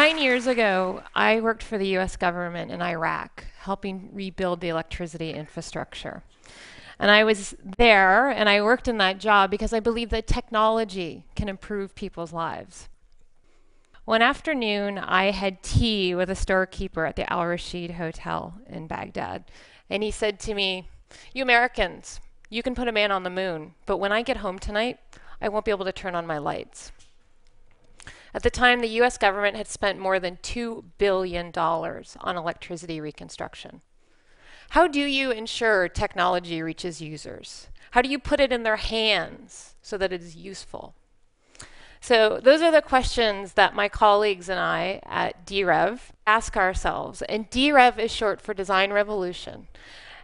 Nine years ago, I worked for the US government in Iraq, helping rebuild the electricity infrastructure. And I was there and I worked in that job because I believe that technology can improve people's lives. One afternoon, I had tea with a storekeeper at the Al Rashid Hotel in Baghdad. And he said to me, You Americans, you can put a man on the moon, but when I get home tonight, I won't be able to turn on my lights. At the time, the US government had spent more than $2 billion on electricity reconstruction. How do you ensure technology reaches users? How do you put it in their hands so that it is useful? So those are the questions that my colleagues and I at DREV ask ourselves. And DREV is short for Design Revolution.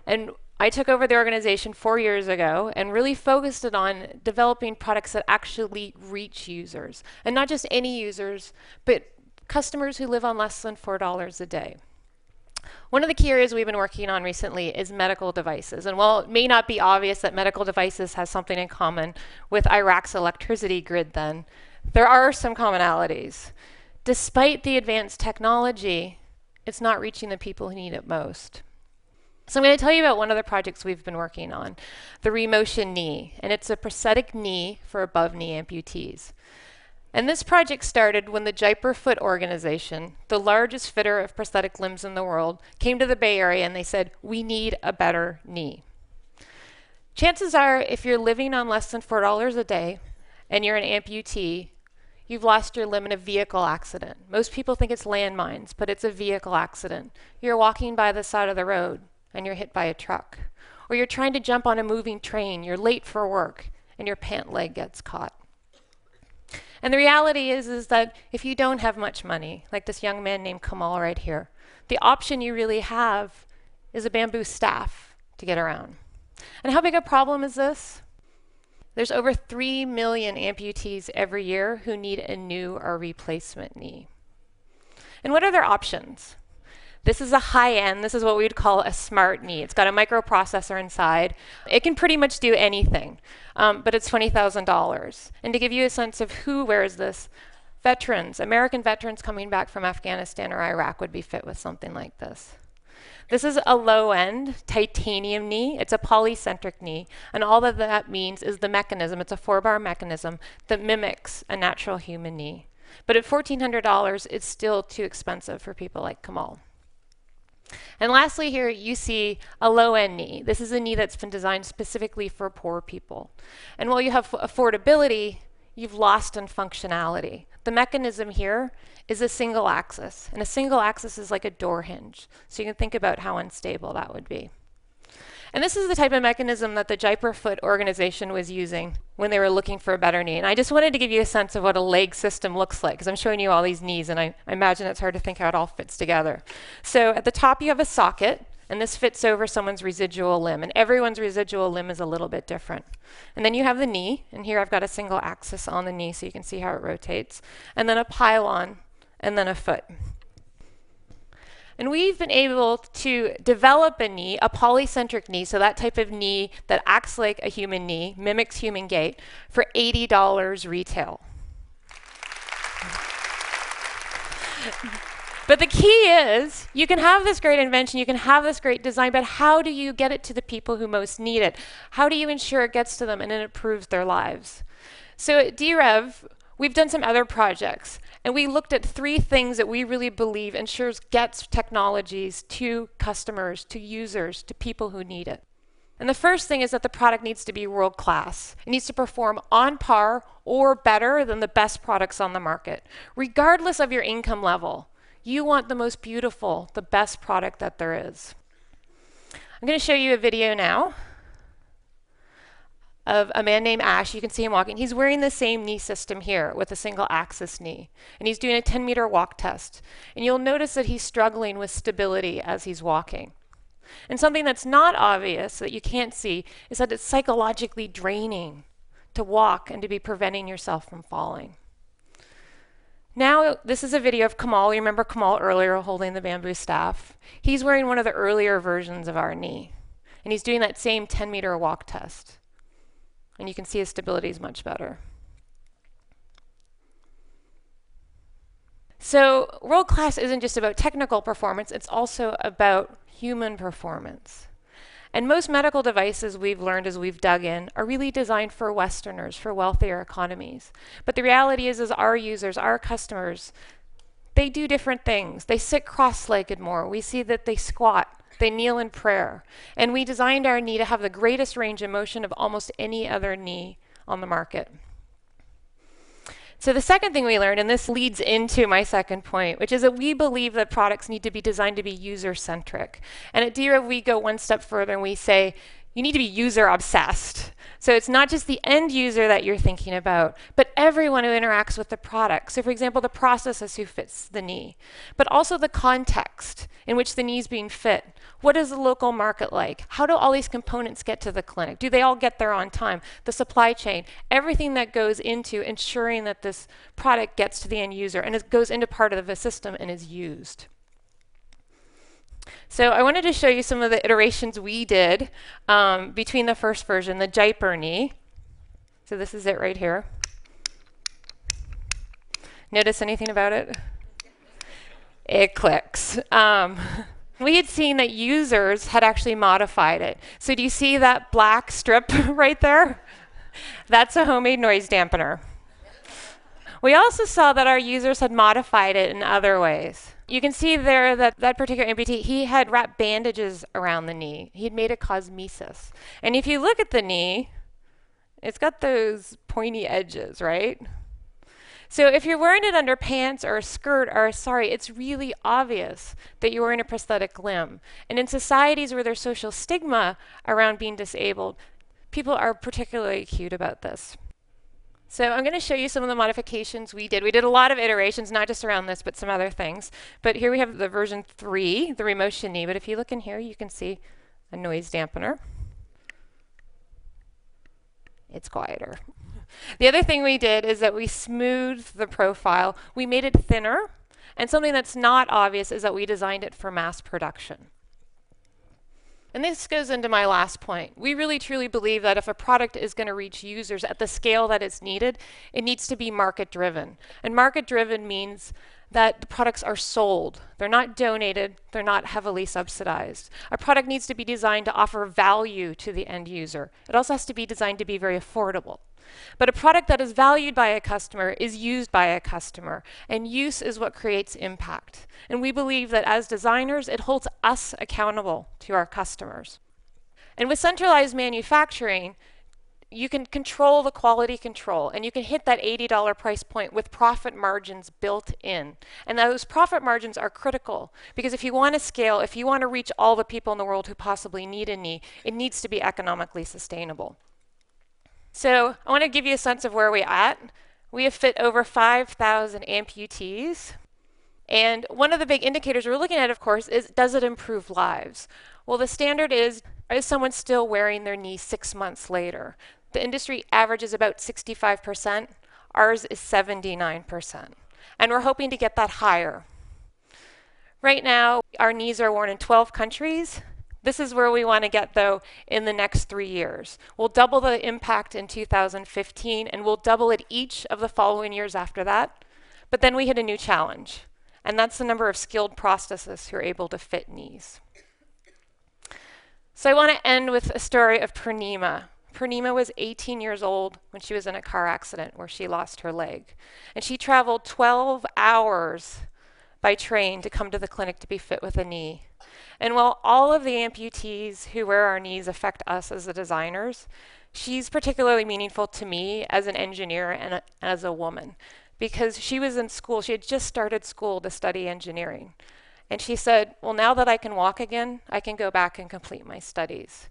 And I took over the organization four years ago and really focused it on developing products that actually reach users. And not just any users, but customers who live on less than $4 a day. One of the key areas we've been working on recently is medical devices. And while it may not be obvious that medical devices has something in common with Iraq's electricity grid then, there are some commonalities. Despite the advanced technology, it's not reaching the people who need it most. So I'm going to tell you about one of the projects we've been working on, the Remotion Knee, and it's a prosthetic knee for above knee amputees. And this project started when the Jaipur Foot Organization, the largest fitter of prosthetic limbs in the world, came to the Bay Area and they said, we need a better knee. Chances are, if you're living on less than $4 a day and you're an amputee, you've lost your limb in a vehicle accident. Most people think it's landmines, but it's a vehicle accident. You're walking by the side of the road and you're hit by a truck. Or you're trying to jump on a moving train, you're late for work, and your pant leg gets caught. And the reality is, is that if you don't have much money, like this young man named Kamal right here, the option you really have is a bamboo staff to get around. And how big a problem is this? There's over 3 million amputees every year who need a new or replacement knee. And what are their options? This is a high end, this is what we would call a smart knee. It's got a microprocessor inside. It can pretty much do anything, um, but it's $20,000. And to give you a sense of who wears this, veterans, American veterans coming back from Afghanistan or Iraq would be fit with something like this. This is a low end titanium knee. It's a polycentric knee. And all that that means is the mechanism, it's a four bar mechanism that mimics a natural human knee. But at $1,400, it's still too expensive for people like Kamal. And lastly here, you see a low-end knee. This is a knee that's been designed specifically for poor people. And while you have affordability, you've lost in functionality. The mechanism here is a single axis, and a single axis is like a door hinge. So you can think about how unstable that would be. And this is the type of mechanism that the Jaipur Foot organization was using when they were looking for a better knee. And I just wanted to give you a sense of what a leg system looks like, because I'm showing you all these knees, and I, I imagine it's hard to think how it all fits together. So at the top, you have a socket, and this fits over someone's residual limb. And everyone's residual limb is a little bit different. And then you have the knee, and here I've got a single axis on the knee so you can see how it rotates. And then a pylon, and then a foot. And we've been able to develop a knee, a polycentric knee, so that type of knee that acts like a human knee, mimics human gait, for $80 retail. But the key is you can have this great invention, you can have this great design, but how do you get it to the people who most need it? How do you ensure it gets to them and it improves their lives? So at DREV, we've done some other projects. And we looked at three things that we really believe ensures gets technologies to customers, to users, to people who need it. And the first thing is that the product needs to be world class. It needs to perform on par or better than the best products on the market. Regardless of your income level, you want the most beautiful, the best product that there is. I'm going to show you a video now of a man named Ash. You can see him walking. He's wearing the same knee system here with a single axis knee. And he's doing a 10 meter walk test. And you'll notice that he's struggling with stability as he's walking. And something that's not obvious that you can't see is that it's psychologically draining to walk and to be preventing yourself from falling. Now, this is a video of Kamal. You remember Kamal earlier holding the bamboo staff? He's wearing one of the earlier versions of our knee. And he's doing that same 10 meter walk test and you can see his stability is much better. So, world class isn't just about technical performance, it's also about human performance. And most medical devices we've learned as we've dug in are really designed for Westerners, for wealthier economies. But the reality is, is our users, our customers, they do different things. They sit cross-legged more. We see that they squat. They kneel in prayer. And we designed our knee to have the greatest range of motion of almost any other knee on the market. So the second thing we learned, and this leads into my second point, which is that we believe that products need to be designed to be user-centric. And at DREV, we go one step further and we say, you need to be user obsessed. So it's not just the end user that you're thinking about, but everyone who interacts with the product. So for example, the prosthetist who fits the knee, but also the context in which the knee is being fit. What is the local market like? How do all these components get to the clinic? Do they all get there on time? The supply chain, everything that goes into ensuring that this product gets to the end user and it goes into part of the system and is used. So I wanted to show you some of the iterations we did um, between the first version, the Jaipur knee. So this is it right here. Notice anything about it? It clicks. Um, we had seen that users had actually modified it. So do you see that black strip right there? That's a homemade noise dampener. We also saw that our users had modified it in other ways. You can see there that that particular amputee, he had wrapped bandages around the knee. He had made a cosmesis. And if you look at the knee, it's got those pointy edges, right? So if you're wearing it under pants or a skirt or sorry, it's really obvious that you're wearing a prosthetic limb. And in societies where there's social stigma around being disabled, people are particularly acute about this. So I'm going to show you some of the modifications we did. We did a lot of iterations, not just around this, but some other things. But here we have the version 3, the Remotion knee. But if you look in here, you can see a noise dampener. It's quieter. The other thing we did is that we smoothed the profile. We made it thinner. And something that's not obvious is that we designed it for mass production. And this goes into my last point. We really truly believe that if a product is going to reach users at the scale that it's needed, it needs to be market driven. And market driven means that the products are sold. They're not donated, they're not heavily subsidized. A product needs to be designed to offer value to the end user. It also has to be designed to be very affordable. But a product that is valued by a customer is used by a customer, and use is what creates impact. And we believe that as designers, it holds us accountable to our customers. And with centralized manufacturing, you can control the quality control and you can hit that $80 price point with profit margins built in. And those profit margins are critical because if you want to scale, if you want to reach all the people in the world who possibly need a knee, it needs to be economically sustainable. So I want to give you a sense of where we're at. We have fit over 5,000 amputees. And one of the big indicators we're looking at, of course, is does it improve lives? Well, the standard is, is someone still wearing their knee six months later? The industry average is about 65%. Ours is 79%. And we're hoping to get that higher. Right now, our knees are worn in 12 countries. This is where we want to get, though, in the next three years. We'll double the impact in 2015, and we'll double it each of the following years after that. But then we hit a new challenge, and that's the number of skilled prosthetists who are able to fit knees. So I want to end with a story of Purnima. Purnima was 18 years old when she was in a car accident where she lost her leg. And she traveled 12 hours by train to come to the clinic to be fit with a knee. And while all of the amputees who wear our knees affect us as the designers, she's particularly meaningful to me as an engineer and a, as a woman because she was in school. She had just started school to study engineering. And she said, Well, now that I can walk again, I can go back and complete my studies.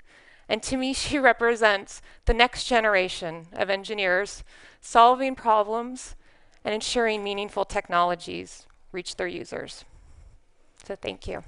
And to me, she represents the next generation of engineers solving problems and ensuring meaningful technologies reach their users. So thank you.